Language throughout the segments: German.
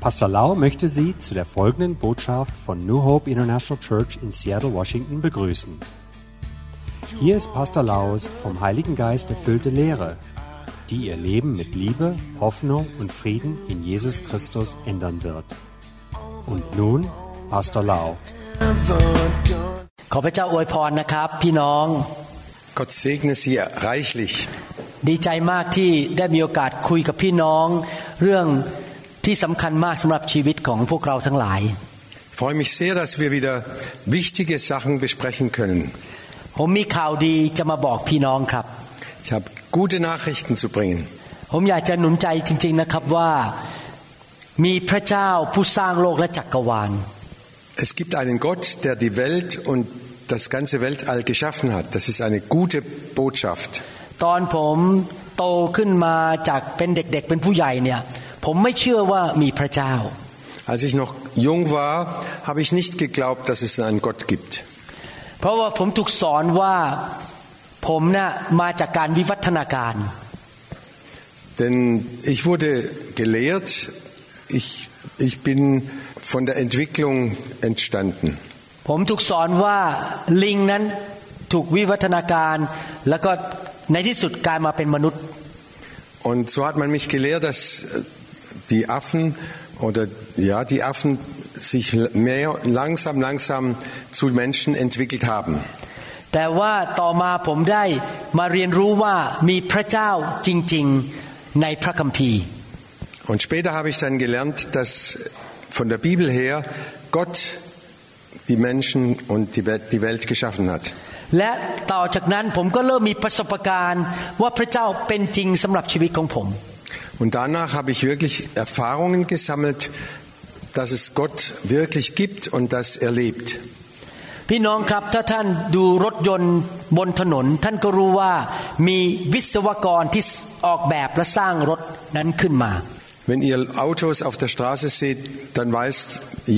Pastor Lau möchte Sie zu der folgenden Botschaft von New Hope International Church in Seattle, Washington begrüßen. Hier ist Pastor Laus vom Heiligen Geist erfüllte Lehre, die Ihr Leben mit Liebe, Hoffnung und Frieden in Jesus Christus ändern wird. Und nun Pastor Lau. ขอพระเจ้าอวยพรนะครับ พี่น้อง Gott segne Sie reichlich. ดีใจมากที่ได้มีโอกาสคุยกับพี่น้อง เรื่อง ที่สำคัญมากสำหรับชีวิตของพวกเราทั้งหลาย Ich freue mich sehr, dass wir wieder wichtige Sachen besprechen können. ผมมีข่าวดีจะมาบอกพี่น้องครับ Ich habe gute Nachrichten zu bringen. ผมอยากจะหนุนใจจริงๆนะครับว่ามีพระเจ้าผู้สร้างโลกและจักรวาล Es gibt einen Gott, der die Welt und das ganze Weltall geschaffen hat. Das ist eine gute Botschaft. ตอนผมโตขึ้นมาจากเป็นเด็กๆเป็นผู้ใหญ่เนี่ย ผมไม่เชื่อว่ามีพระเจ้า Als ich noch jung war, habe ich nicht geglaubt, dass es einen Gott gibt. เพราะว่าผมถูกสอนว่าผมน่ะมาจากการวิวัฒนาการ Denn ich wurde gelehrt, ich, ich bin von der Entwicklung entstanden. ผมถูกสอนว่าลิงนั้นถูกวิวัฒนาการ แล้วก็ในที่สุดกลายมาเป็นมนุษย์ Und so hat man mich gelehrt, dass die Affen oder ja, die Affen sich mehr langsam, langsam zu Menschen entwickelt haben. แต่ว่าต่อมาผมได้มาเรียนรู้ว่ามีพระเจ้าจริงๆในพระคัมภีร์ Und später habe ich dann gelernt, dass von der Bibel her Gott die Menschen und die Welt, die Welt geschaffen hat. และต่อจากนั้นผมก็เริ่มมีประสบการณ์ว่าพระเจ้าเป็นจริงสำหรับชีวิตของผม Und danach habe ich wirklich Erfahrungen gesammelt, dass es Gott wirklich gibt und dass er lebt. พี่น้องครับถ้าท่านดูรถยนต์บนถนน ท่านก็รู้ว่ามีวิศวกรที่ออกแบบและสร้างรถนั้นขึ้นมา Wenn ihr Autos auf der Straße seht, dann weiß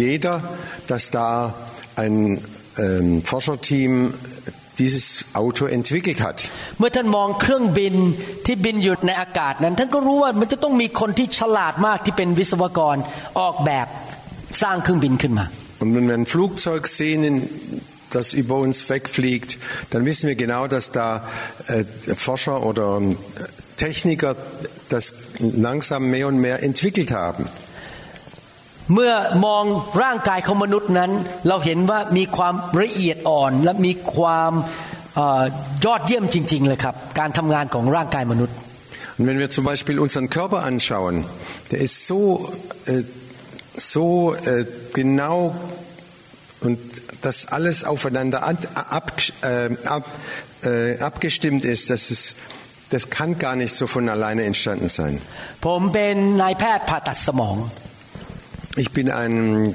jeder, dass da ein ähm, Forscherteam dieses Auto entwickelt hat. Und wenn wir ein Flugzeug sehen, das über uns wegfliegt, dann wissen wir genau, dass da äh, Forscher oder Techniker das langsam mehr und mehr entwickelt haben. เมื่อมองร่างกายของมนุษย์นั้น เราเห็นว่ามีความละเอียดอ่อน และมีความเออยอดเยี่ยมจริง ๆ เลยครับ การทำงานของร่างกายมนุษย์ Und wenn wir zum Beispiel unseren Körper anschauen, der ist so, äh, so äh, genau und dass alles aufeinander ab, ab, äh, ab, äh, abgestimmt ist, dass es, das kann gar nicht so von alleine entstanden sein. Ich bin ein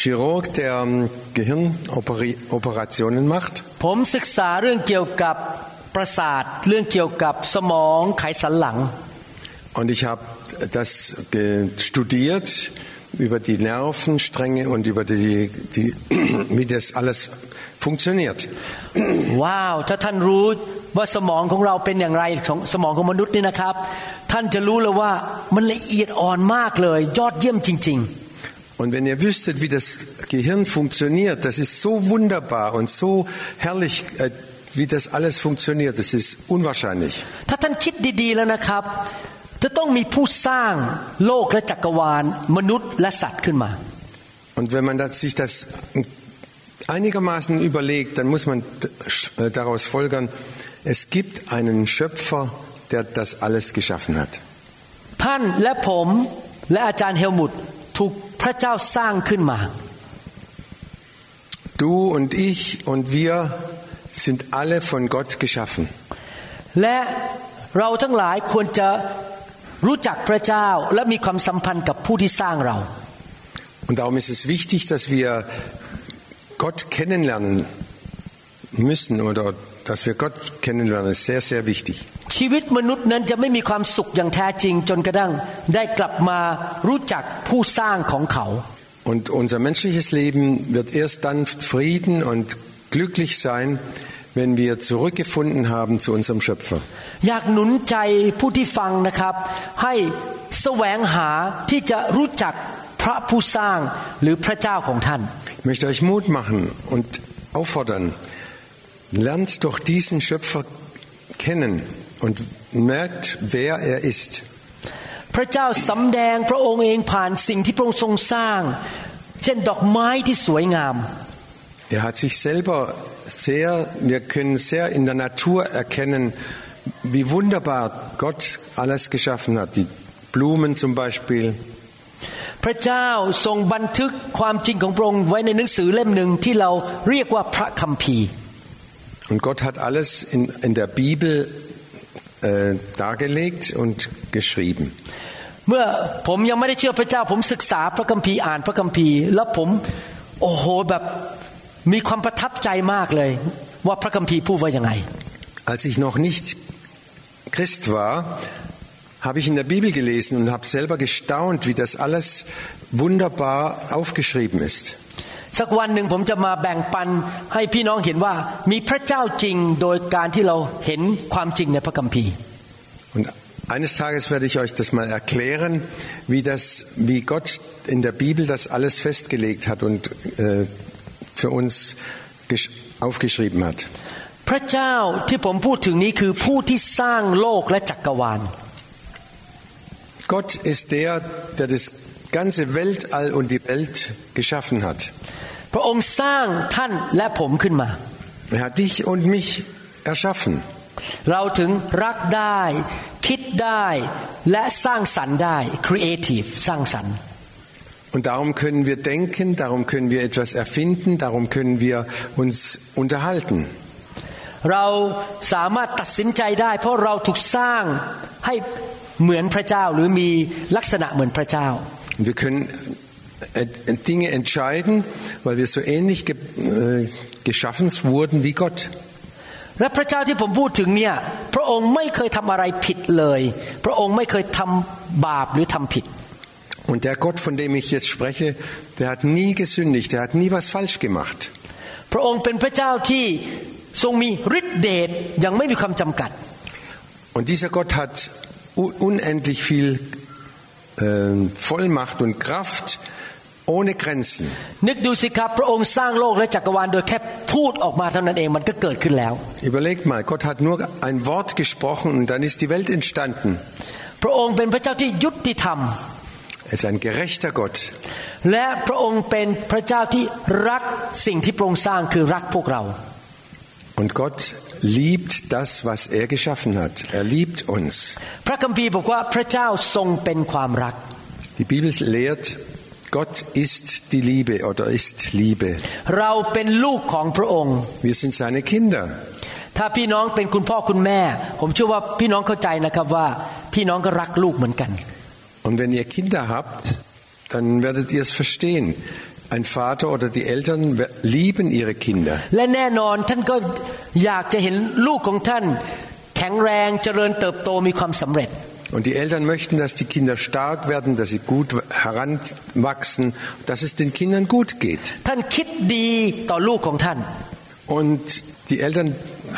Chirurg, der ähm, Gehirnoperationen macht. ผมศึกษาเรื่องเกี่ยวกับประสาท เรื่องเกี่ยวกับสมองไขสันหลัง Und ich habe das ge- studiert über die Nervenstränge und über die, die, wie das alles funktioniert. ว้าว ถ้าท่านรู้ว่าสมองของเราเป็นอย่างไรของสมองของมนุษย์นี่นะครับ ท่านจะรู้เลยว่ามันละเอียดอ่อนมากเลย ยอดเยี่ยมจริง Und wenn ihr wüsstet, wie das Gehirn funktioniert, das ist so wunderbar und so herrlich, äh, wie das alles funktioniert, das ist unwahrscheinlich. ๆ ถ้าท่านคิดดีๆแล้วนะครับ จะต้องมีผู้สร้างโลกและจักรวาล มนุษย์และสัตว์ขึ้นมา Und wenn man das, sich das einigermaßen überlegt, dann muss man äh, daraus folgern, es gibt einen Schöpfer, der das alles geschaffen hat. ท่านและผมและอาจารย์เฮลมุตถูก พระเจ้าสร้างขึ้นมา Du und ich und wir sind alle von Gott geschaffen. และเราทั้งหลายควรจะรู้จักพระเจ้า และมีความสัมพันธ์กับผู้ที่สร้างเรา Und darum ist es wichtig, dass wir Gott kennenlernen müssen oder dass wir Gott kennenlernen, ist sehr, sehr wichtig. ชีวิตมนุษย์นั้นจะไม่มีความสุขอย่างแท้จริง จนกระทั่งได้กลับมารู้จักผู้สร้างของเขา Und unser menschliches Leben wird erst dann Frieden und glücklich sein, wenn wir zurückgefunden haben zu unserem Schöpfer. อยากหนุนใจผู้ที่ฟังนะครับ ให้แสวงหาที่จะรู้จักผ พระผู้สร้างหรือพระเจ้าของท่าน Ich möchte euch Mut machen und auffordern, lernt doch diesen Schöpfer kennen und merkt, wer er ist. พระเจ้าสำแดงพระองค์เองผ่านสิ่งที่พระองค์ทรงสร้าง เช่นดอกไม้ที่สวยงาม Er hat sich selber sehr, wir können sehr in der Natur erkennen, wie wunderbar Gott alles geschaffen hat. Die Blumen zum Beispiel. พระเจ้าทรงบันทึกความจริงของพระองค์ไว้ในหนังสือเล่มหนึ่งที่เราเรียกว่าพระคัมภีร์ Und Gott hat alles in, in der Bibel äh, dargelegt und geschrieben. เมื่อผมยังไม่ได้เชื่อพระเจ้า ผมศึกษาพระคัมภีร์อ่านพระคัมภีร์ แล้วผมโอ้โหแบบมีความประทับใจมากเลย ว่าพระคัมภีร์พูดว่ายังไง Als ich noch nicht Christ war, habe ich in der Bibel gelesen und habe selber gestaunt, wie das alles wunderbar aufgeschrieben ist. สักวันหนึ่งผมจะมาแบ่งปันให้พี่น้องเห็นว่ามีพระเจ้าจริงโดยการที่เราเห็นความจริงในพระคัมภีร์ Und eines Tages werde ich euch das mal erklären, wie, das, wie Gott in der Bibel das alles festgelegt hat und äh, für uns gesch- aufgeschrieben hat. พระเจ้าที่ผมพูดถึงนี้คือผู้ที่สร้างโลกและจักรวาล Gott ist der, der das ganze Weltall und die Welt geschaffen hat. พระองค์สร้างท่านและผมขึ้นมา Er hat dich und mich erschaffen. เราถึงรักได้ คิดได้และสร้างสรรค์ได้ creative สร้างสรรค์ Und darum können wir denken, darum können wir etwas erfinden, darum können wir uns unterhalten. Wir können Dinge entscheiden, weil wir so ähnlich ge äh, geschaffen wurden wie Gott. และพระเจ้าที่ผมพูดถึงเนี่ยพระองค์ไม่เคยทำอะไรผิดเลย พระองค์ไม่เคยทำบาปหรือทำผิด Und der Gott, von dem ich jetzt spreche, der hat nie gesündigt, der hat nie was falsch gemacht. พระองค์เป็นพระเจ้าที่ทรงมีฤทธิเดชยังไม่มีความจำกัด Und dieser Gott hat u- unendlich viel äh, Vollmacht und Kraft ohne Grenzen. นึกดูสิครับ พระองค์สร้างโลกและจักรวาลโดยแค่พูดออกมาเท่านั้นเองมันก็เกิดขึ้นแล้ว Überlegt mal, Gott hat nur ein Wort gesprochen und dann ist die Welt entstanden. พระองค์เป็นพระเจ้าที่ยุติธรรม Er ist ein gerechter Gott. และพระองค์เป็นพระเจ้าที่รักสิ่งที่พระองค์สร้างคือรักพวกเรา Und Gott liebt das, was er geschaffen hat. Er liebt uns. พระคัมภีร์บอกว่าพระเจ้าทรงเป็นความรัก Die Bibel lehrt, Gott ist die Liebe oder ist Liebe. เราเป็นลูกของพระองค์ Wir sind seine Kinder. ถ้าพี่น้องเป็นคุณพ่อคุณแม่ ผมเชื่อว่าพี่น้องเข้าใจนะครับว่า พี่น้องก็รักลูกเหมือนกัน Und wenn ihr Kinder habt, dann werdet ihr es verstehen. Ein Vater oder die Eltern we- lieben ihre Kinder. และแน่นอนท่านก็อยากจะเห็นลูกของท่าน แข็งแรงเจริญเติบโตมีความสำเร็จ und die Eltern möchten, dass die Kinder stark werden, dass sie gut heranwachsen, dass es den Kindern gut geht. Und die Eltern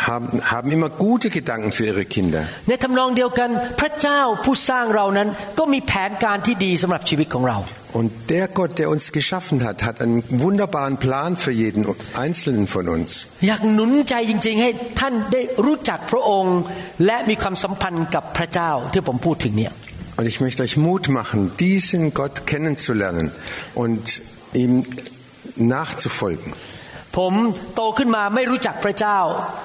haben, haben immer gute Gedanken für ihre Kinder. ในทำนองเดียวกันพระเจ้าผู้สร้างเรานั้น ก็มีแผนการที่ดีสำหรับชีวิตของเรา Und der Gott, der uns geschaffen hat, hat einen wunderbaren Plan für jeden Einzelnen von uns. อยากหนุนใจจริง ๆ ให้ท่านได้รู้จักพระองค์ และมีความสัมพันธ์กับพระเจ้าที่ผมพูดถึงเนี่ย Und ich möchte euch Mut machen, diesen Gott kennenzulernen und ihm nachzufolgen. ผมโตขึ้นมาไม่รู้จักพระเจ้า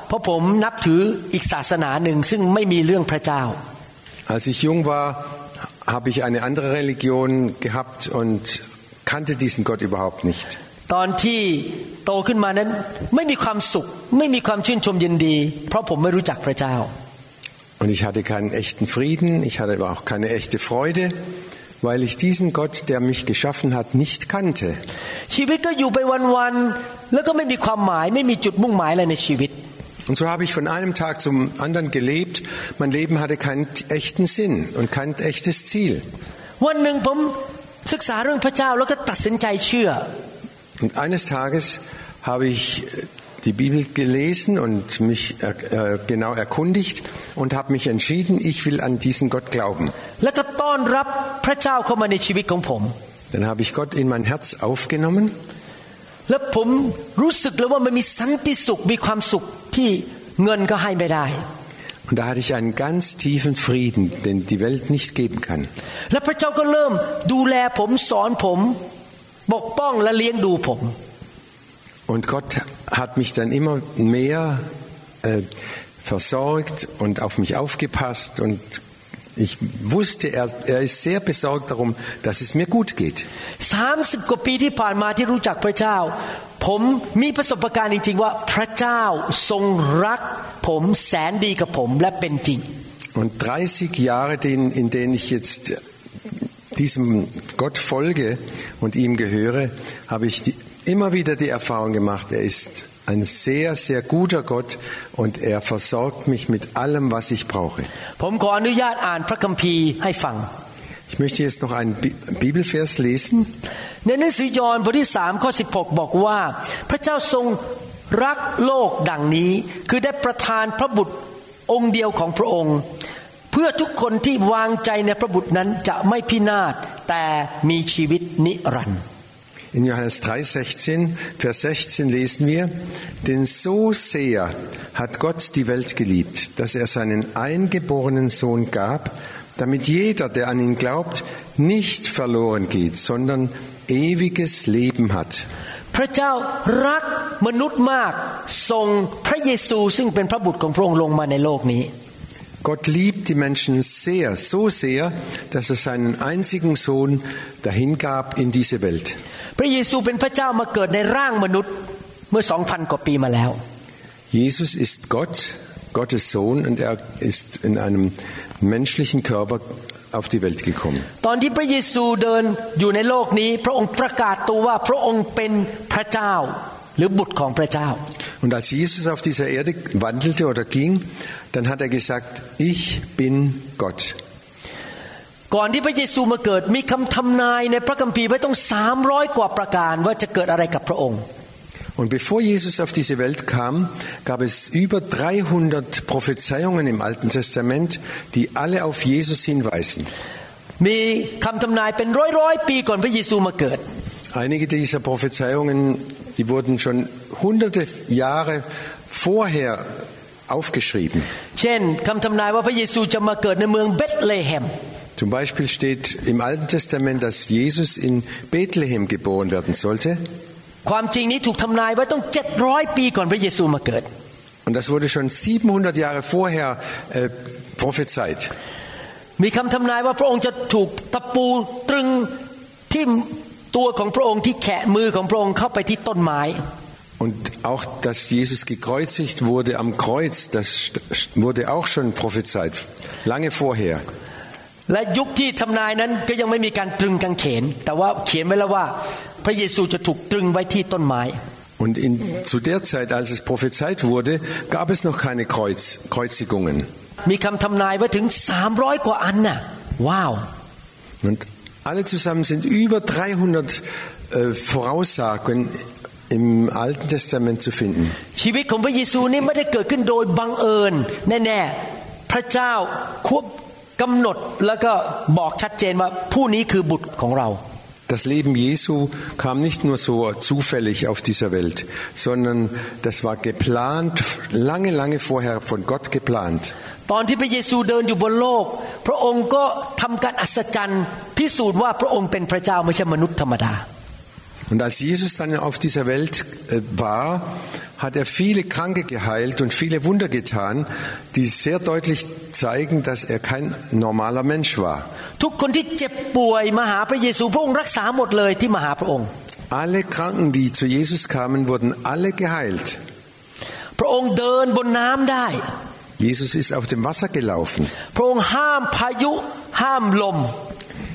เพราะผมนับถืออีกศาสนาหนึ่ง ซึ่งไม่มีเรื่องพระเจ้า Als ich jung war, habe ich eine andere Religion gehabt und kannte diesen Gott überhaupt nicht. ตอนที่โตขึ้นมานั้นไม่มีความสุข ไม่มีความชื่นชมยินดี เพราะผมไม่รู้จักพระเจ้า Und ich hatte keinen echten Frieden, ich hatte aber auch keine echte Freude, weil ich diesen Gott, der mich geschaffen hat, nicht kannte. ชีวิตก็อยู่ไปวันๆแล้วก็ไม่มีความหมาย ไม่มีจุดมุ่งหมายอะไรในชีวิต Und so habe ich von einem Tag zum anderen gelebt. Mein Leben hatte keinen echten Sinn und kein echtes Ziel. วันหนึ่งผมศึกษาเรื่องพระเจ้าแล้วก็ตัดสินใจเชื่อ Und eines Tages habe ich die Bibel gelesen und mich äh, äh, genau erkundigt und habe mich entschieden, ich will an diesen Gott glauben. แล้วก็ต้อนรับพระเจ้าเข้ามาในชีวิตของผม Dann habe ich Gott in mein Herz aufgenommen แล้วผมรู้สึกเลยว่ามันมีสันติสุขมีความสุขที่เงินก็ให้ไม่ได้ und da hatte ich einen ganz tiefen Frieden, den die Welt nicht geben kann. แ Und Gott hat mich dann immer mehr äh, versorgt und auf mich aufgepasst und ich wusste, er, er ist sehr besorgt darum, dass es mir gut geht. 30กว่าปีที่ผ่านมาที่รู้จักพระเจ้า ผมมีประสบการณ์จริงๆว่าพระเจ้าทรงรักผมแสนดีกับผมและเป็นจริง Und 30 Jahre, in, in denen ich jetzt diesem Gott folge und ihm gehöre, habe ich die, immer wieder die Erfahrung gemacht, er ist ein sehr, sehr guter Gott und er versorgt mich mit allem, was ich brauche. ผมขออนุญาตอ่านพระคัมภีร์ให้ฟัง Ich möchte jetzt noch einen Bi- Bibelvers lesen. ในหนังสือยอห์นบทที่สามข้อ16 บอกว่า พระเจ้าทรงรักโลกดังนี้ คือได้ประทานพระบุตรองค์เดียวของพระองค์ เพื่อทุกคนที่วางใจในพระบุตรนั้นจะไม่พินาศแต่มีชีวิตนิรันดร์ In Johannes 3,16, Vers 16 lesen wir, denn so sehr hat Gott die Welt geliebt, dass er seinen eingeborenen Sohn gab, damit jeder, der an ihn glaubt, nicht verloren geht, sondern ewiges Leben hat. พระเจ้ารักมนุษย์มากส่งพระเยซูซึ่งเป็นพระบุตรของพระองค์ลงมาในโลกนี้ Gott liebt die Menschen sehr, so sehr, dass er seinen einzigen Sohn dahingab in diese Welt. พระเยซูเป็นพระเจ้ามาเกิดในร่างมนุษย์เมื่อสองพันกว่าปีมาแล้ว Jesus ist Gott, Gottes Sohn, und er ist in einem menschlichen Körper auf die Welt gekommen. ตอนที่พระเยซูเดินอยู่ในโลกนี้ พระองค์ประกาศตัวว่าพระองค์เป็นพระเจ้าหรือบุตรของพระเจ้า Und als Jesus auf dieser Erde wandelte oder ging, dann hat er gesagt, ich bin Gott. ก่อนที่พระเยซูมาเกิดมีคำทำนายในพระคัมภีร์ไว้ต้อง300 กว่าประการว่าจะเกิดอะไรกับพระองค์ Und bevor Jesus auf diese Welt kam, gab es über 300 Prophezeiungen im Alten Testament, die alle auf Jesus hinweisen. มีคำทำนายเป็นร้อยร้อยๆปีก่อนพระเยซูมาเกิด Einige dieser Prophezeiungen, die wurden schon hunderte Jahre vorher aufgeschrieben. เช่นคำทำนายว่าพระเยซูจะมาเกิดในเมืองเบธเลเฮม Zum Beispiel steht im Alten Testament, dass Jesus in Bethlehem geboren werden sollte. ความจริงนี้ถูกทำนายไว้ต้อง700 ปีก่อนพระเยซูมาเกิด Und das wurde schon 700 Jahre vorher äh, prophezeit. มีคำทำนายว่าพระองค์จะถูกตะปูตรึงที่ตัวของพระองค์ที่แขะมือของพระองค์เข้าไปที่ต้นไม้ Und auch, dass Jesus gekreuzigt wurde am Kreuz, das st- wurde auch schon prophezeit, lange vorher. และยุคที่ทำนายนั้นก็ยังไม่มีการตรึงกางเขน แต่ว่าเขียนไว้แล้วว่า พระเยซูจะถูกตรึงไว้ที่ต้นไม้ Und in, zu der Zeit, als es prophezeit wurde, gab es noch keine Kreuz, Kreuzigungen. มีคำทำนายไว้ถึง 300 กว่าอันน่ะว้าว Und alle zusammen sind über 300 äh, Voraussagen im Alten Testament zu finden. ชีวิตของพระเยซูนี่ไม่ได้เกิดขึ้นโดยบังเอิญแน่ๆพระเจ้าควบ กำหนดแล้วก็บอกชัดเจนว่าผู้นี้คือบุตรของเรา Das Leben Jesu kam nicht nur so zufällig auf dieser Welt, sondern das war geplant, lange, lange vorher von Gott geplant. ตอนที่พระเยซูเดินอยู่บนโลก พระองค์ก็ทำการอัศจรรย์พิสูจน์ว่าพระองค์เป็นพระเจ้าไม่ใช่มนุษย์ธรรมดา Und als Jesus dann auf dieser Welt äh, war, hat er viele Kranke geheilt und viele Wunder getan, die sehr deutlich zeigen, dass er kein normaler Mensch war. Alle Kranken, die zu Jesus kamen, wurden alle geheilt. Jesus ist auf dem Wasser gelaufen.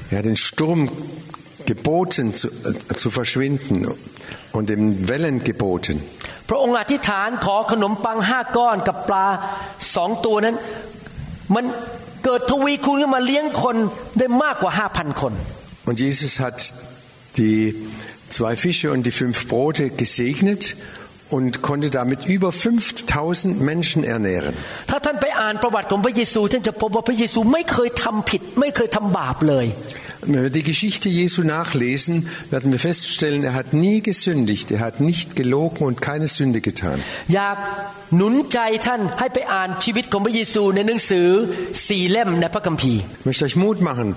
Er hat den Sturm geboten zu, äh, zu verschwinden und den Wellen geboten. พระองค์อธิษฐานขอขนมปังห้าก้อนกับปลาสองตัวนั้น มันเกิดทวีคูณขึ้นมาเลี้ยงคนได้มากกว่าห้าพันคน Und Jesus hat die zwei Fische und die fünf Brote gesegnet und konnte damit über 5000 Menschen ernähren. ถ้าท่านไปอ่านประวัติของพระเยซูท่านจะพบว่าพระเยซูไม่เคยทำผิดไม่เคยทำบาปเลย Wenn wir die Geschichte Jesu nachlesen, werden wir feststellen, er hat nie gesündigt, er hat nicht gelogen und keine Sünde getan. อยากหนุนใจท่านให้ไปอ่านชีวิตของพระเยซูในหนังสือสี่เล่มในพระคัมภีร์ Ich möchte euch Mut machen,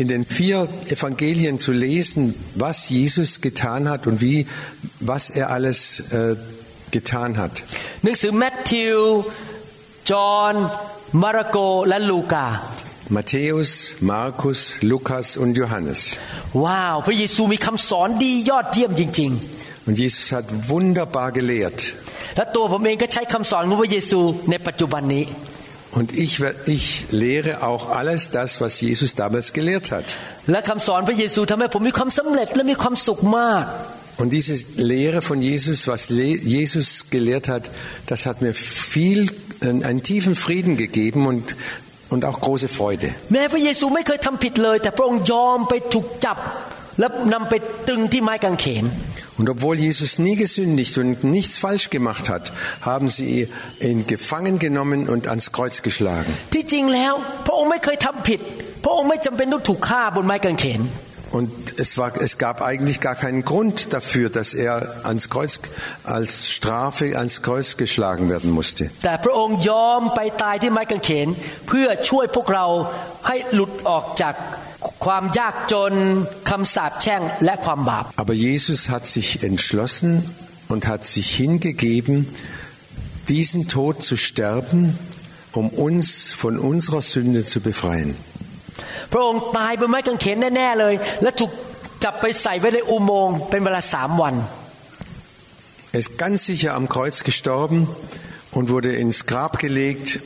in den vier Evangelien zu lesen, was Jesus getan hat und wie, was er alles äh, getan hat. หนังสือแมทธิว จอห์น มาระโก และลูกา Matthäus, Markus, Lukas und Johannes. ว้าว พระเยซูมีคำสอนดียอดเยี่ยมจริง Und Jesus hat wunderbar gelehrt. ๆ และตัวผมเองก็ใช้คำสอนของพระเยซูในปัจจุบันนี้ Und ich, wer- ich lehre auch alles das, was Jesus damals gelehrt hat. และคำสอนพระเยซูทำให้ผมมีความสำเร็จและมีความสุขมาก Und diese Lehre von Jesus, was Le Jesus gelehrt hat, das hat mir viel, einen, einen tiefen Frieden gegeben und, und auch große Freude. แม้พระเยซูไม่เคยทำผิดเลย แต่พระองค์ยอมไปถูกจับ และนำไปตึงที่ไม้กางเขน Und obwohl Jesus nie gesündigt und nichts falsch gemacht hat, haben sie ihn gefangen genommen und ans Kreuz geschlagen. ที่จริงแล้ว พระองค์ไม่เคยทำผิด พระองค์ไม่จำเป็นต้องถูกฆ่าบนไม้กางเขน Und es, war, es gab eigentlich gar keinen Grund dafür, dass er ans Kreuz, als Strafe ans Kreuz geschlagen werden musste. แต่พระองค์ยอมไปตายที่ไม้กางเขน เพื่อช่วยพวกเราให้หลุดออกจากความยากจนคำสาปแช่งและความบาป Aber Jesus hat sich entschlossen und hat sich hingegeben, diesen Tod zu sterben, um uns von unserer Sünde zu befreien. พระองค์ตายบนไม้กางเขนแน่ๆเลย และถูกจับไปใส่ไว้ในอุโมงค์เป็นเวลาสามวัน Er ist ganz sicher am Kreuz gestorben und wurde ins Grab gelegt,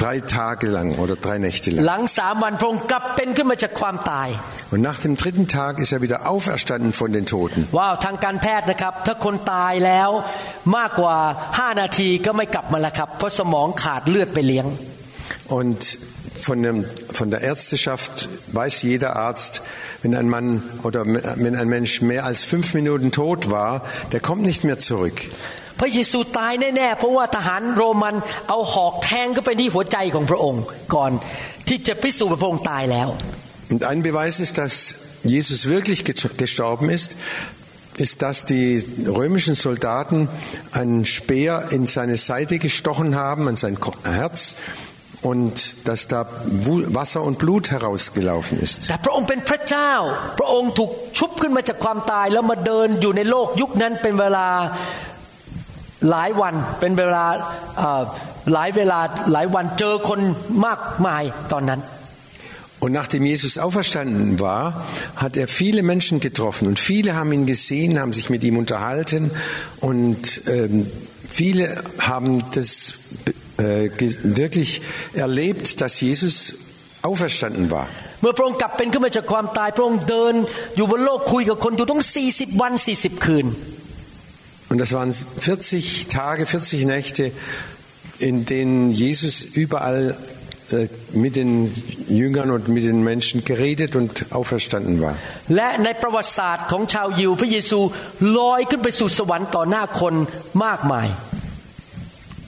drei Tage lang oder drei Nächte ห lang. ลังสามวันพระองค์กลับเป็นขึ้นมาจากความตาย Und nach dem dritten Tag ist er wieder auferstanden von den Toten. ว้าวทางการแพทย์นะครับ ถ้าคนตายแล้วมากกว่า 5 นาทีก็ไม่กลับมาแล้วครับ เพราะสมองขาดเลือดไปเลี้ยง Und von, dem, von der Ärzteschaft weiß jeder Arzt, wenn ein Mann oder wenn ein Mensch mehr als fünf Minuten tot war, der kommt nicht mehr zurück. พระเยซูตายแน่ๆเพราะว่าทหารโรมันเอาหอกแทงเข้าไปที่หัวใจของพระองค์ ก่อนที่จะพิสูจน์ว่าพระองค์ตายแล้ว Und ein Beweis ist, dass Jesus wirklich ge- gestorben ist, ist, dass die römischen Soldaten einen Speer in seine Seite gestochen haben, an sein Ko- Herz, und dass da Wasser und Blut herausgelaufen ist. Und nachdem Jesus auferstanden war, hat er viele Menschen getroffen. Und viele haben ihn gesehen, haben sich mit ihm unterhalten. Und ähm, viele haben das äh, ge- wirklich erlebt, dass Jesus auferstanden war. เมื่อพระองค์กลับเป็นขึ้นมาจากความตาย พระองค์เดินอยู่บนโลกคุยกับคนอยู่ต้อง 40 วัน 40 คืน Und das waren 40 Tage, 40 Nächte, in denen Jesus überall äh, mit den Jüngern und mit den Menschen geredet und auferstanden war. แ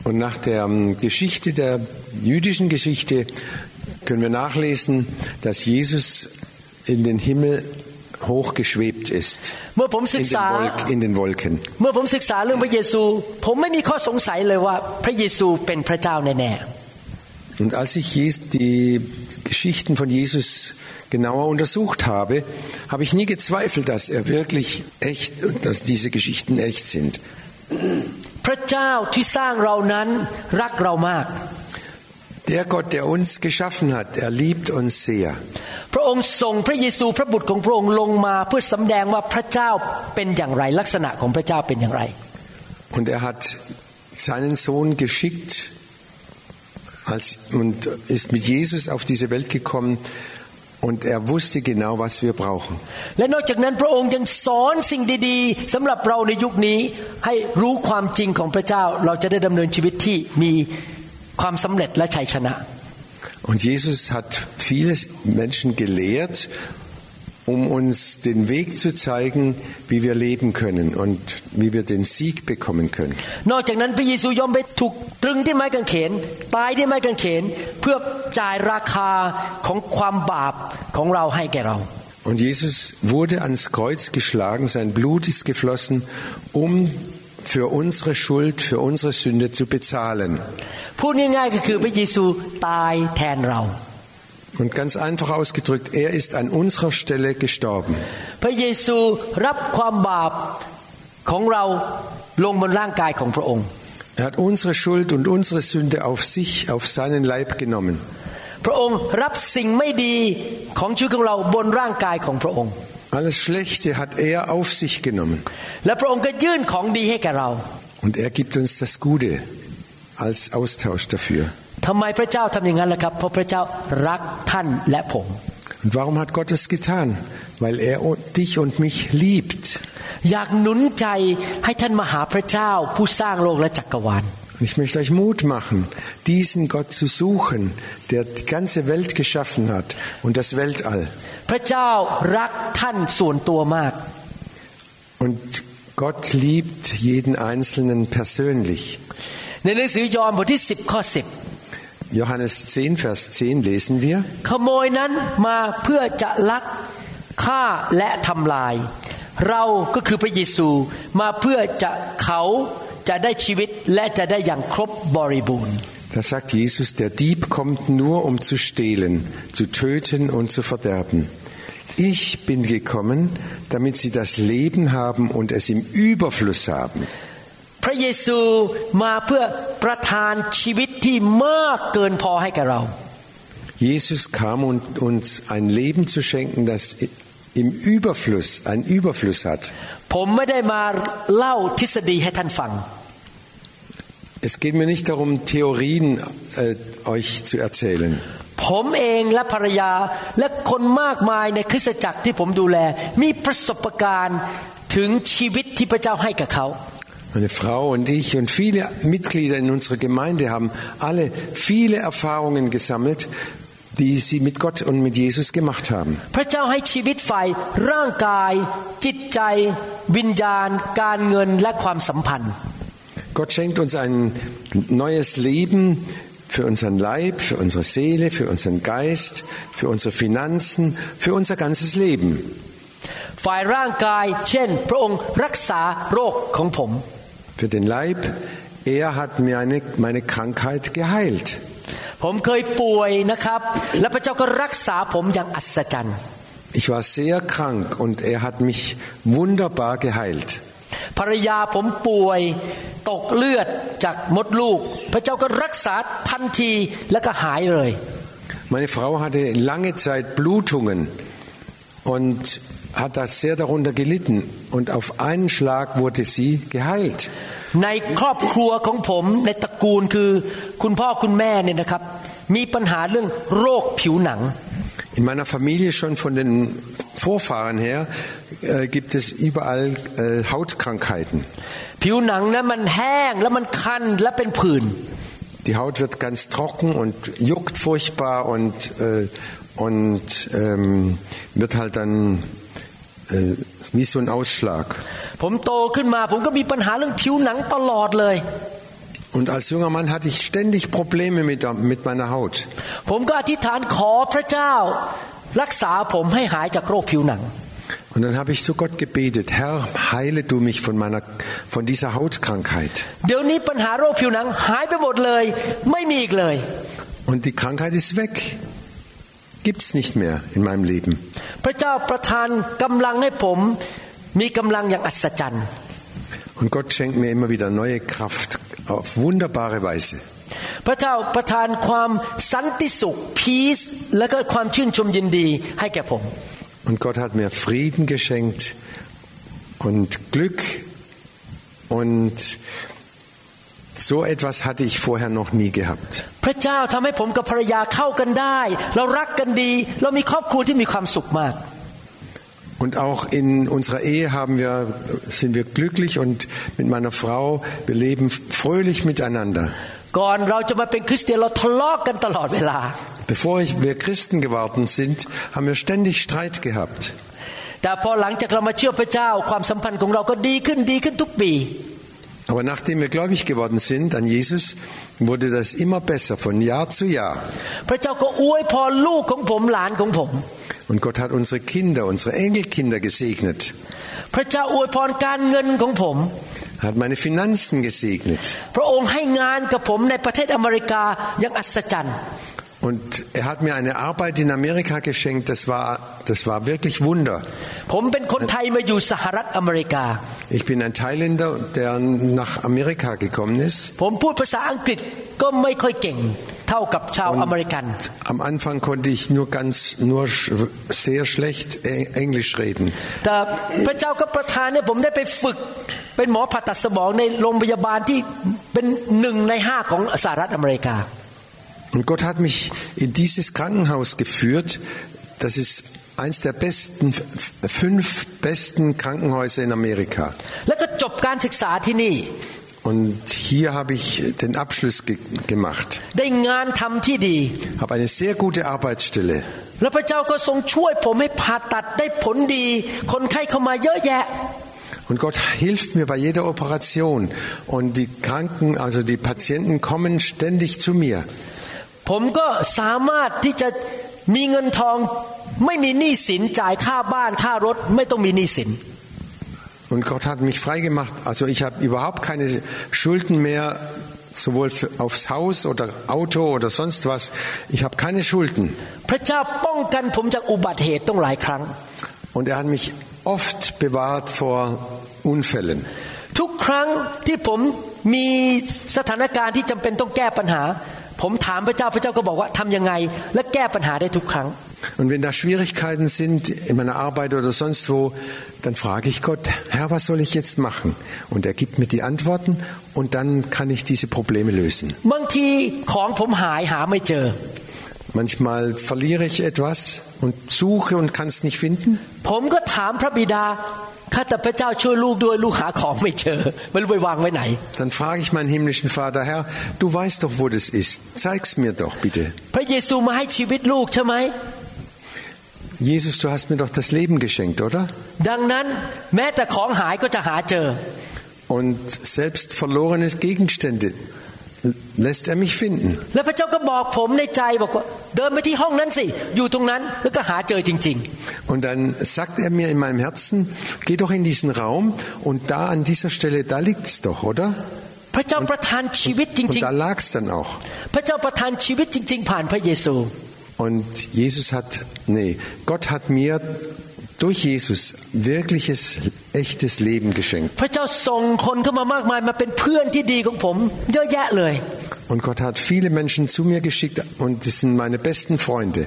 Und nach der ähm, Geschichte, der jüdischen Geschichte, können wir nachlesen, dass Jesus in den Himmel hochgeschwebt ist. เมื่อผมศึ In ก den, ษา Wolk, in den Wolken. เมื่อผมศึกษาเรื่องพระเยซู ผมไม่มีข้อสงสัยเลยว่าพระเยซูเป็นพระเจ้าแน่ Und als ich jes- die Geschichten von Jesus genauer untersucht habe, habe ich nie gezweifelt, dass er wirklich echt, dass diese Geschichten echt sind. ๆพระเจ้าที่สร้างเรานั้นรักเรามาก Der Gott, der uns geschaffen hat, er liebt uns sehr. พระองค์ส่งพระเยซูพระบุตรของพระองค์ลงมา เพื่อสำแดงว่าพระเจ้าเป็นอย่างไร ลักษณะของพระเจ้าเป็นอย่างไร Und er hat seinen Sohn geschickt als, und ist mit Jesus auf diese Welt gekommen und er wusste genau, was wir brauchen. Und Jesus hat viele Menschen gelehrt um uns den Weg zu zeigen, wie wir leben können und wie wir den Sieg bekommen können. นอกจากนั้นพระเยซูยอมไปถูกตรึงที่ไม้กางเขน ตายที่ไม้กางเขน เพื่อจ่ายราคาของความบาปของเราให้แก่เรา Und Jesus wurde ans Kreuz geschlagen, sein Blut ist geflossen, um für unsere Schuld, für unsere Sünde zu bezahlen. พูดง่ายๆก็คือพระเยซูตายแทนเรา Und ganz einfach ausgedrückt, er ist an unserer Stelle gestorben. พระเยซูรับความบาปของเราลงบนร่างกายของพระองค์ Er hat unsere Schuld und unsere Sünde auf sich, auf seinen Leib genommen. พระองค์รับสิ่งไม่ดีของชีวิตของเราบนร่างกายของพระองค์ Alles Schlechte hat er auf sich genommen. และพระองค์ก็ยื่นของดีให้แก่เรา Und er gibt uns das Gute als Austausch dafür. ทำไมพระเจ้าทำอย่างนั้นล่ะครับ เพราะพระเจ้ารักท่านและผม Und warum hat Gott es getan? Weil er dich und mich liebt. อยากหนุนใจให้ท่านมาหาพระเจ้าผู้สร้างโลกและจักรวาล Und ich möchte euch Mut machen, diesen Gott zu suchen, der die ganze Welt geschaffen hat und das Weltall. พระเจ้ารักท่านส่วนตัวมาก Und Gott liebt jeden Einzelnen persönlich. ในหนังสือยอห์นบทที่ 10 ข้อ Johannes 10, Vers 10 lesen wir. 10 ขโมยนั้นมาเพื่อจะลักฆ่าและทำลาย เราก็คือพระเยซูมาเพื่อจะเขาจะได้ชีวิตและจะได้อย่างครบบริบูรณ์ Da sagt Jesus, der Dieb kommt nur, um zu stehlen, zu töten und zu verderben. Ich bin gekommen, damit sie das Leben haben und es im Überfluss haben. พระเยซูมาเพื่อประทานชีวิตที่มากเกินพอให้กับเรา Jesus kam, um uns ein Leben zu schenken, das im Überfluss, einen Überfluss hat. ผมไม่ได้มาเล่าทฤษฎีให้ท่านฟัง Es geht mir nicht darum, Theorien äh, euch zu erzählen. ผมเองและภรรยาและคนมากมายในคริสตจักรที่ผมดูแล มีประสบการณ์ถึงชีวิตที่พระเจ้าให้กับเขา Meine Frau und ich und viele Mitglieder in unserer Gemeinde haben alle viele Erfahrungen gesammelt, die sie mit Gott und mit Jesus gemacht haben. พระเจ้าให้ชีวิตฝ่ายร่างกาย จิตใจ วิญญาณ การเงินและความสัมพันธ์ Gott schenkt uns ein neues Leben für unseren Leib, für unsere Seele, für unseren Geist, für unsere Finanzen, für unser ganzes Leben. ฝ่ายร่างกาย เช่น พระองค์รักษาโรคของผม Für den Leib, er hat mir eine, meine Krankheit geheilt. ผมเคยป่วยนะครับ และพระเจ้าก็รักษาผมอย่างอัศจรรย์ Ich war sehr krank und er hat mich wunderbar geheilt. ภรรยาผมป่วยตกเลือดจากมดลูก พระเจ้าก็รักษาทันทีแล้วก็หายเลย Meine Frau hatte lange Zeit Blutungen und hat da sehr darunter gelitten und auf einen Schlag wurde sie geheilt. ในครอบครัวของผมในตระกูลคือคุณพ่อคุณแม่เนี่ยนะครับ มีปัญหาเรื่องโรคผิวหนัง In meiner Familie schon von den Vorfahren her äh, gibt es überall äh, Hautkrankheiten. ผิวหนังนั้นมันแห้งแล้วมันคันและเป็นผื่น Die Haut wird ganz trocken und juckt furchtbar und, äh, und ähm, wird halt dann äh, wie so ein Ausschlag. ผมโตขึ้นมาผมก็มีปัญหาเรื่องผิวหนังตลอดเลย Und als junger Mann hatte ich ständig Probleme mit, der- mit meiner Haut. ผมก็อธิษฐานขอพระเจ้า รักษาผมให้หายจากโรคผิวหนัง Und dann habe ich zu Gott gebetet, Herr, heile du mich von, meiner, von dieser Hautkrankheit. เดี๋ยวนี้ปัญหาโรคผิวหนังหายไปหมดเลย ไม่มีอีกเลย Und die Krankheit ist weg. Gibt's nicht mehr in meinem Leben. พระเจ้าประทานกำลังให้ผมมีกำลังอย่างอัศจรรย์ Und Gott schenkt mir immer wieder neue Kraft auf wunderbare Weise. พระเจ้าประทานความสันติสุข peace และก็ความชื่นชมยินดีให้แก่ผม Und Gott hat mir Frieden geschenkt und Glück und so etwas hatte ich vorher noch nie gehabt. พระเจ้าทำให้ผมกับภรรยาเข้ากันได้ เรารักกันดี เรามีครอบครัวที่มีความสุขมาก Und auch in unserer Ehe haben wir, sind wir glücklich und mit meiner Frau, wir leben fröhlich miteinander. ก่อนเราจะมาเป็นคริสเตียนเราทะเลาะกันตลอดเวลา Bevor ich, wir Christen geworden sind, haben wir ständig Streit gehabt. Aber nachdem wir gläubig geworden sind an Jesus, wurde das immer besser von Jahr zu Jahr. Und Gott hat unsere Kinder, unsere Enkelkinder gesegnet. Hat meine Finanzen gesegnet. พระองค์ให้งานกับผมในประเทศอเมริกาอย่างอัศจรรย์ Und er hat mir eine Arbeit in Amerika geschenkt, das war, das war wirklich Wunder. ผมเป็นคนไทยมาอยู่สหรัฐอเมริกา Ich bin ein Thailänder, der nach Amerika gekommen ist. ผมพูดภาษาอังกฤษก็ไม่ค่อยเก่ง เท่ากับชาวอเมริกัน Am Anfang konnte ich nur ganz, nur sch- sehr schlecht Eng- Englisch reden. แต่พระเจ้าก็ประทานให้ผมได้ไปฝึก เป็นหมอผ่าตัดสมองในโรงพยาบาลที่เป็นหนึ่งในห้าของสหรัฐอเมริกา und Gott hat mich in dieses Krankenhaus geführt. Das ist eines der besten, fünf besten Krankenhäuser in Amerika. Und hier habe ich den Abschluss ge gemacht. Habe eine sehr gute Arbeitsstelle. Und Gott hilft mir bei jeder Operation. Und die Kranken, also die Patienten kommen ständig zu mir. ผมก็สามารถที่จะมีเงินทองไม่มีหนี้สินจ่ายค่าบ้านค่ารถไม่ต้องมีหนี้สิน Und Gott hat mich frei gemacht. Also ich habe überhaupt keine Schulden mehr, sowohl für, aufs Haus oder Auto oder sonst was. Ich habe keine Schulden. พระเจ้าป้องกันผมจากอุบัติเหตุต้องหลายครั้ง Und er hat mich oft bewahrt vor Unfällen. ทุกครั้งที่ผมมีสถานการณ์ที่จำเป็นต้องแก้ปัญหา ผมถามพระเจ้าพระเจ้าก็บอกว่าทำยังไง และแก้ปัญหาได้ทุกครั้ง Und wenn da Schwierigkeiten sind in meiner Arbeit oder sonst wo, dann frage ich Gott, Herr, was soll ich jetzt machen? Und er gibt mir die Antworten und dann kann ich diese Probleme lösen. บางทีของผมหายหาไม่เจอ Manchmal verliere ich etwas und suche und kann es nicht finden. ผมก็ถามพระบิดาข้าแต่พระเจ้าช่วยลูกด้วยลูกหาของไม่เจอไม่รู้ไปวางไว้ไหน Dann frage ich meinen himmlischen Vater, Herr, du weißt doch, wo das ist. Zeig's mir doch bitte. พระเยซูมาให้ชีวิตลูกใช่ไหม Jesus, du hast mir doch das Leben geschenkt, oder? ดังนั้นแม้แต่ของหายก็จะหาเจอ Und selbst verlorene Gegenstände lässt er mich finden. แล้วพระเจ้าก็บอกผมในใจบอกว่า เดินไปที่ห้องนั้นสิ อยู่ตรงนั้นแล้วก็หาเจอจริง Und dann sagt er mir in meinem Herzen, geh doch in diesen Raum und da an dieser Stelle, da liegt's doch, oder? ๆ พระเจ้าประทานชีวิตจ Und ริง da lag's dann auch. ๆ พระเจ้าประทานชีวิตจริง ๆ ผ่านพระเยซู Und Jesus hat, nee, Gott hat mir durch Jesus wirkliches, echtes Leben geschenkt. พระเจ้าส่งคนเข้ามามากมายมาเป็นเพื่อนที่ดีของผม เยอะแยะเลย Und Gott hat viele Menschen zu mir geschickt und das sind meine besten Freunde.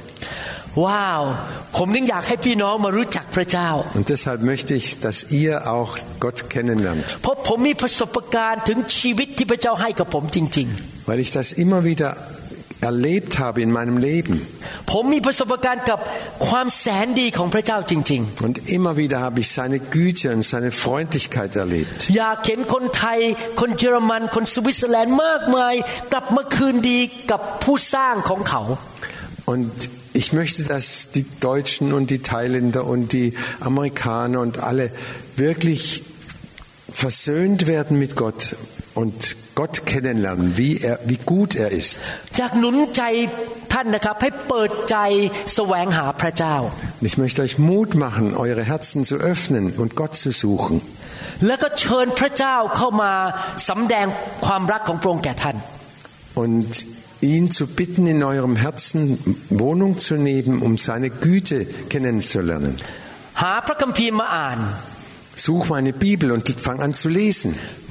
ว้าว ผมถึงอยากให้พี่น้องมารู้จักพระเจ้า Und deshalb möchte ich, dass ihr auch Gott kennenlernt, เพราะผมมีประสบการณ์ถึงชีวิตที่พระเจ้าให้กับผมจริง weil ich das immer wieder erlebt habe in meinem Leben. Und immer wieder habe ich seine Güte und seine Freundlichkeit erlebt. Und ich möchte, dass die Deutschen und die Thailänder und die Amerikaner und alle wirklich versöhnt werden mit Gott und Gott kennenlernen, wie, er, wie gut er ist. อยากหนุนใจท่านนะครับ ให้เปิดใจแสวงหาพระเจ้า Und ich möchte euch Mut machen, eure Herzen zu öffnen und Gott zu suchen. แล้วก็เชิญพระเจ้าเข้ามาสำแดงความรักของพระองค์แก่ท่าน Und ihn zu bitten, in eurem Herzen Wohnung zu nehmen, um seine Güte kennenzulernen. หาพระคัมภีร์มาอ่าน Such meine Bibel und fang an zu lesen.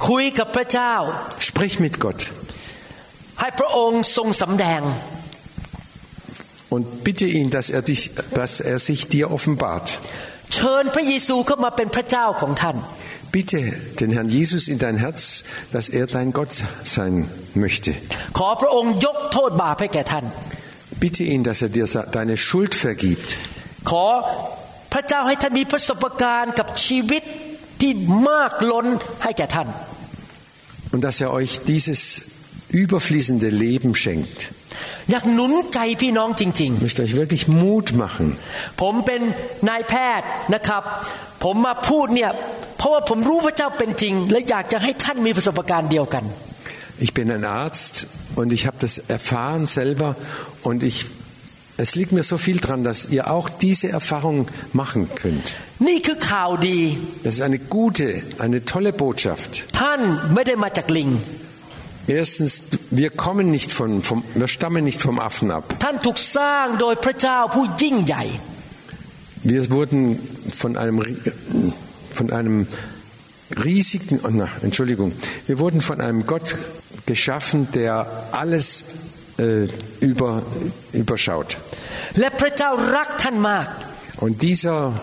คุยกับพระเจ้า Sprich mit Gott ให้พระองค์ทรงสำแดง und bitte ihn, dass er, dich, dass er sich dir offenbart. เชิญพระเยซูเข้ามาเป็นพระเจ้าของท่าน Bitte den Herrn Jesus in dein Herz, dass er dein Gott sein möchte. ขอพระองค์ยกโทษบาปให้แก่ท่าน Bitte ihn, dass er dir deine Schuld vergibt. ขอพ ระเจ้าให้ท่านมีประสบการณ์กับชีวิตที่มากล้นให้แก่ท่าน Und dass er euch dieses überfließende Leben schenkt. อยากหนุนใจพี่น้องจริง Ich möchte euch wirklich Mut machen. ๆ ผมเป็นนายแพทย์นะครับ ผมมาพูดเนี่ยเพราะว่าผมรู้พระเจ้าเป็นจริง และอยากจะให้ท่านมีประสบการณ์เดียวกัน Ich bin ein Arzt und ich habe das erfahren selber und ich es liegt mir so viel daran, dass ihr auch diese Erfahrung machen könnt. Das ist eine gute, eine tolle Botschaft. Erstens, wir kommen nicht von, vom, wir stammen nicht vom Affen ab. Wir wurden von einem, von einem riesigen, oh Entschuldigung, wir wurden von einem Gott geschaffen, der alles äh, über, überschaut. Und dieser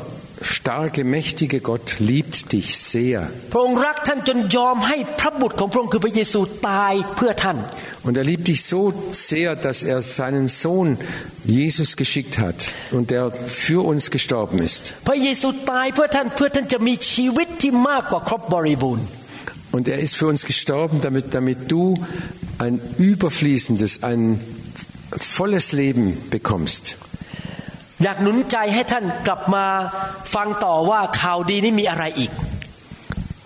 starke, mächtige Gott liebt dich sehr. Und er liebt dich so sehr, dass er seinen Sohn Jesus geschickt hat und der für uns gestorben ist. Und er ist für uns gestorben, damit, damit du ein überfließendes, ein volles Leben bekommst. อยากหนุนใจให้ท่านกลับมาฟังต่อว่าข่าวดีนี้มีอะไรอีก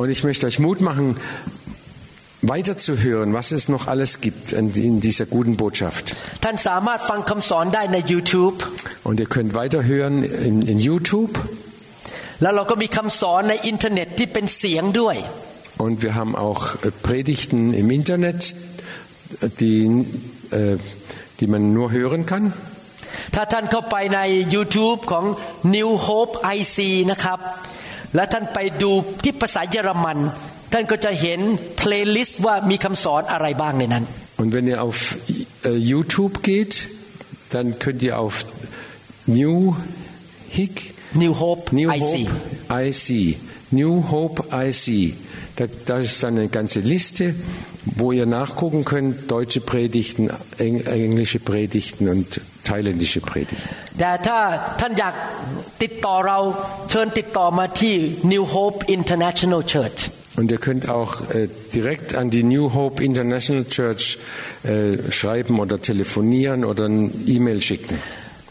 Und ich möchte euch Mut machen, weiterzuhören, was es noch alles gibt in, in dieser guten Botschaft. ท่านสามารถฟังคำสอนได้ใน YouTube Und ihr könnt weiterhören in, in YouTube. แล้วเราก็มีคำสอนในอินเทอร์เน็ตที่เป็นเสียงด้วย Und wir haben auch äh, Predigten im Internet, die, äh, die man nur hören kann. ถ้าท่านเข้าไปใน YouTube ของ New Hope IC นะครับ และท่านไปดูที่ภาษาเยอรมัน ท่านก็จะเห็นเพลย์ลิสต์ว่ามีคำสอนอะไรบ้างในนั้น Und wenn ihr auf äh, YouTube geht, dann könnt ihr auf New Hick, New Hope New IC Hope IC, New Hope IC. Da, da ist dann eine ganze Liste, wo ihr nachgucken könnt, deutsche Predigten, eng, englische Predigten und thailändische Predigten. แต่ถ้าท่านอยากติดต่อเราเชิญติดต่อมาที่ New Hope International Church Und ihr könnt auch äh, direkt an die New Hope International Church äh, schreiben oder telefonieren oder ein E-Mail schicken.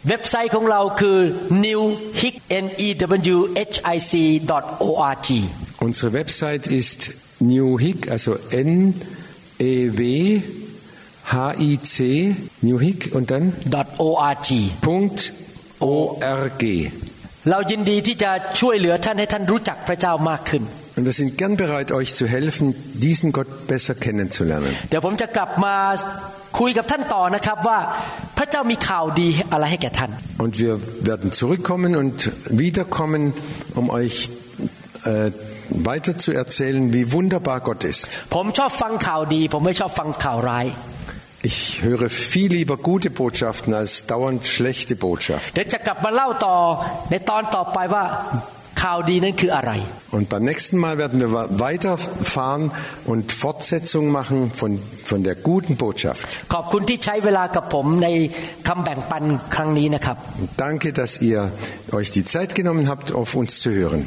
เว็บไซต์ของเราคือ newhic n e w h i c org Unsere Website ist newhic, also N E W H I C newhic und dann org Punkt .org. เรายินดีที่จะช่วยเหลือท่านให้ท่านรู้จักพระเจ้ามากขึ้น Und wir sind gern bereit, euch zu helfen, diesen Gott besser kennenzulernen. เดี๋ยวผมจะกลับมาคุยกับท่านต่อนะครับว่าพระเจ้ามีข่าวดีอะไรให้แก่ท่าน Und wir werden zurückkommen und wiederkommen, um euch äh, weiter zu erzählen, wie wunderbar Gott ist. ผมชอบฟังข่าวดี ผมไม่ชอบฟังข่าวร้าย Ich höre viel lieber gute Botschaften als dauernd schlechte Botschaften. เดี๋ยวจะกลับมาเล่าต่อในตอนต่อไปว่าข่าวดีนั้นคืออะไร Und beim nächsten Mal werden wir weiterfahren und Fortsetzung machen von, von der guten Botschaft. ขอบคุณที่ใช้เวลากับผมในคำแบ่งปันครั้งนี้นะครับ Und danke, dass ihr euch die Zeit genommen habt, auf uns zu hören.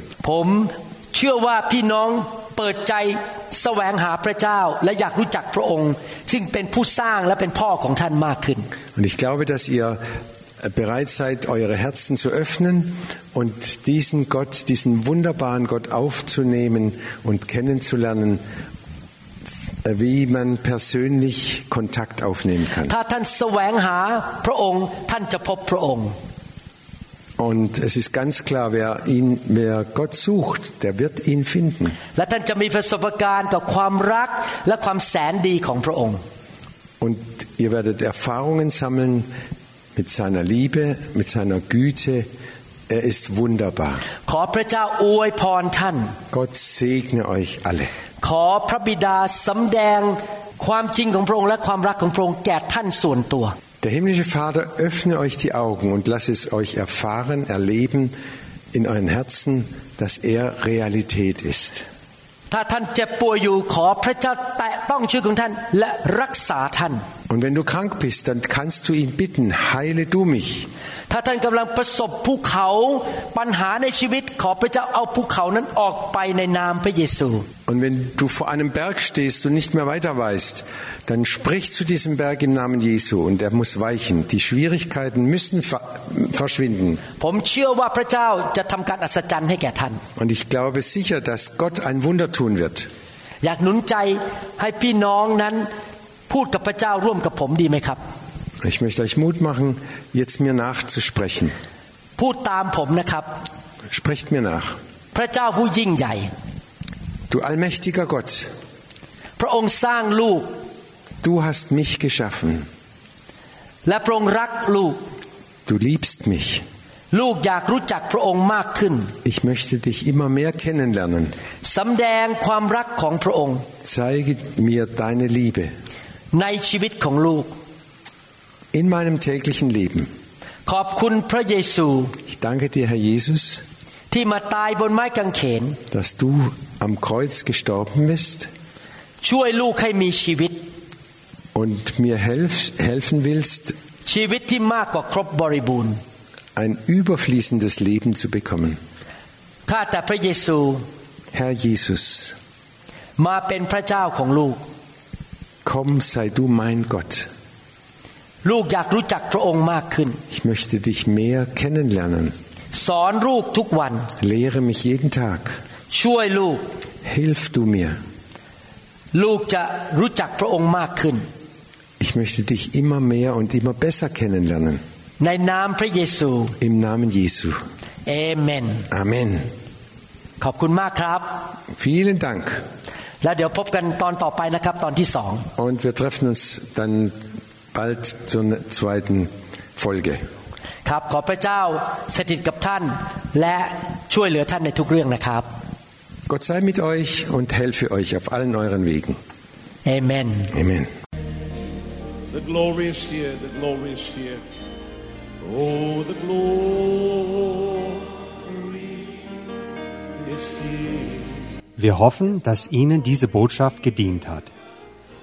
ผมเชื่อว่าพี่น้องเปิดใจแสวงหาพระเจ้า และอยากรู้จักพระองค์ ซึ่งเป็นผู้สร้างและเป็นพ่อของท่านมากขึ้น Und ich glaube, dass ihr bereit seid, eure Herzen zu öffnen und diesen Gott, diesen wunderbaren Gott aufzunehmen und kennenzulernen, wie man persönlich Kontakt aufnehmen kann. Und es ist ganz klar, wer, ihn, wer Gott sucht, der wird ihn finden. และท่านจะมีประสบการณ์กับความรักและความแสนดีของพระองค์ Und ihr werdet Erfahrungen sammeln mit seiner Liebe, mit seiner Güte. Er ist wunderbar. ขอพระเจ้าอวยพรท่าน Gott segne euch alle. ขอพระบิดาสำแดงความจริงของพระองค์และความรักของพระองค์แก่ท่านส่วนตัว der himmlische Vater öffne euch die Augen und lasse es euch erfahren, erleben in euren Herzen, dass er Realität ist. Und wenn du krank bist, dann kannst du ihn bitten, heile du mich. ถ้าท่านกำลังประสบภูเขาปัญหาในชีวิต ขอพระเจ้าเอาภูเขานั้นออกไปในนามพระเยซู Und wenn du vor einem Berg stehst und nicht mehr weiter weißt, dann sprich zu diesem Berg im Namen Jesu und er muss weichen. Die Schwierigkeiten müssen ver verschwinden. ผมเชื่อว่าพระเจ้าจะทำการอัศจรรย์ให้แก่ท่าน Und ich glaube sicher, dass Gott ein Wunder tun wird. อยากหนุนใจให้พี่น้องนั้นพูดกับพระเจ้าร่วมกับผมดีไหมครับ Ich möchte euch Mut machen, jetzt mir nachzusprechen. พูดตามผมนะครับ Sprecht mir nach. พระเจ้าผู้ยิ่งใหญ่ Du allmächtiger Gott, พระองค์สร้างลูก du hast mich geschaffen. และพระองค์รักลูก Du liebst mich. ลูกอยากรู้จักพระองค์มากขึ้น Ich möchte dich immer mehr kennenlernen. สำแดงความรักของพระองค์ Zeige mir deine Liebe ในชีวิตของลูก in meinem täglichen Leben. ขอบคุณพระเยซู Ich danke dir, Herr Jesus, ที่มาตายบนไม้กางเขน dass du am Kreuz gestorben bist ช่วยลูกให้มีชีวิต und mir helf, helfen willst, ชีวิตที่มากกว่าครบบริบูรณ์ ein überfließendes Leben zu bekommen. ข้าแต่พระเยซู Herr Jesus, มาเป็นพระเจ้าของลูก komm, sei du mein Gott. ลูกอยากรู้จักพระองค์มากขึ้น Ich möchte dich mehr kennenlernen. สอนลูกทุกวัน Lehre mich jeden Tag. ช่วยลูก Hilf du mir. ลูกจะรู้จักพระองค์มากขึ้น Ich möchte dich immer mehr und immer besser kennenlernen. ในนามพระเยซู Im Namen Jesu. เอเมน Amen. ขอบคุณมากครับ Vielen Dank. แล้วเดี๋ยวพบกันตอนต่อไปนะครับ ตอนที่สอง Und wir treffen uns dann bald zur zweiten Folge. ครับขอพระเจ้าสถิตกับท่าน และช่วยเหลือท่านในทุกเรื่องนะครับ Gott sei mit euch und helfe euch auf allen euren Wegen. เอเมน Amen. The glory is here, the glory is here. Oh, the glory is here. Wir hoffen, dass Ihnen diese Botschaft gedient hat.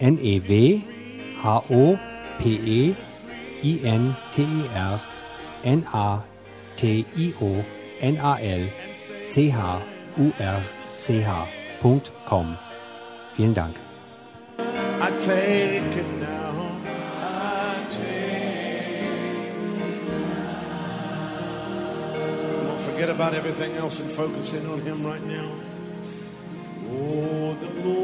N-E-W-H-O-P-E-I-N-T-E-R N-A-T-I-O-N-A-L-C-H-U-R-C-H.com. Vielen Dank. I take it now. I take Come on, forget about everything else and focus in on Him right now. Oh, the glory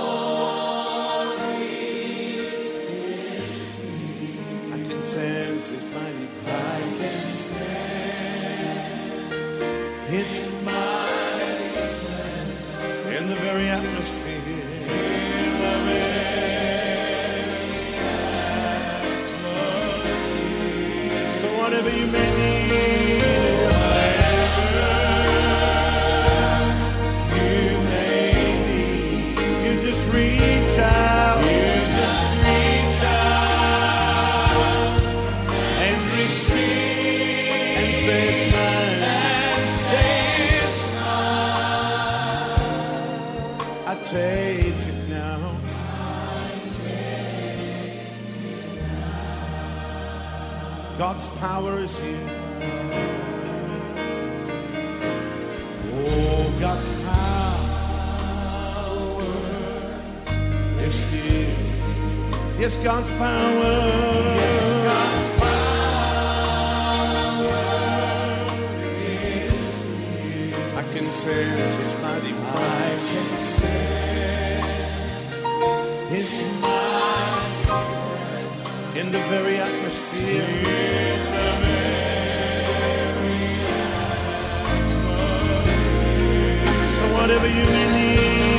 I take it now. God's power is here. Oh, God's power is here. Yes, God's power. Yes, God's power is here. I can sense in the very atmosphere. The very atmosphere. So whatever you may need.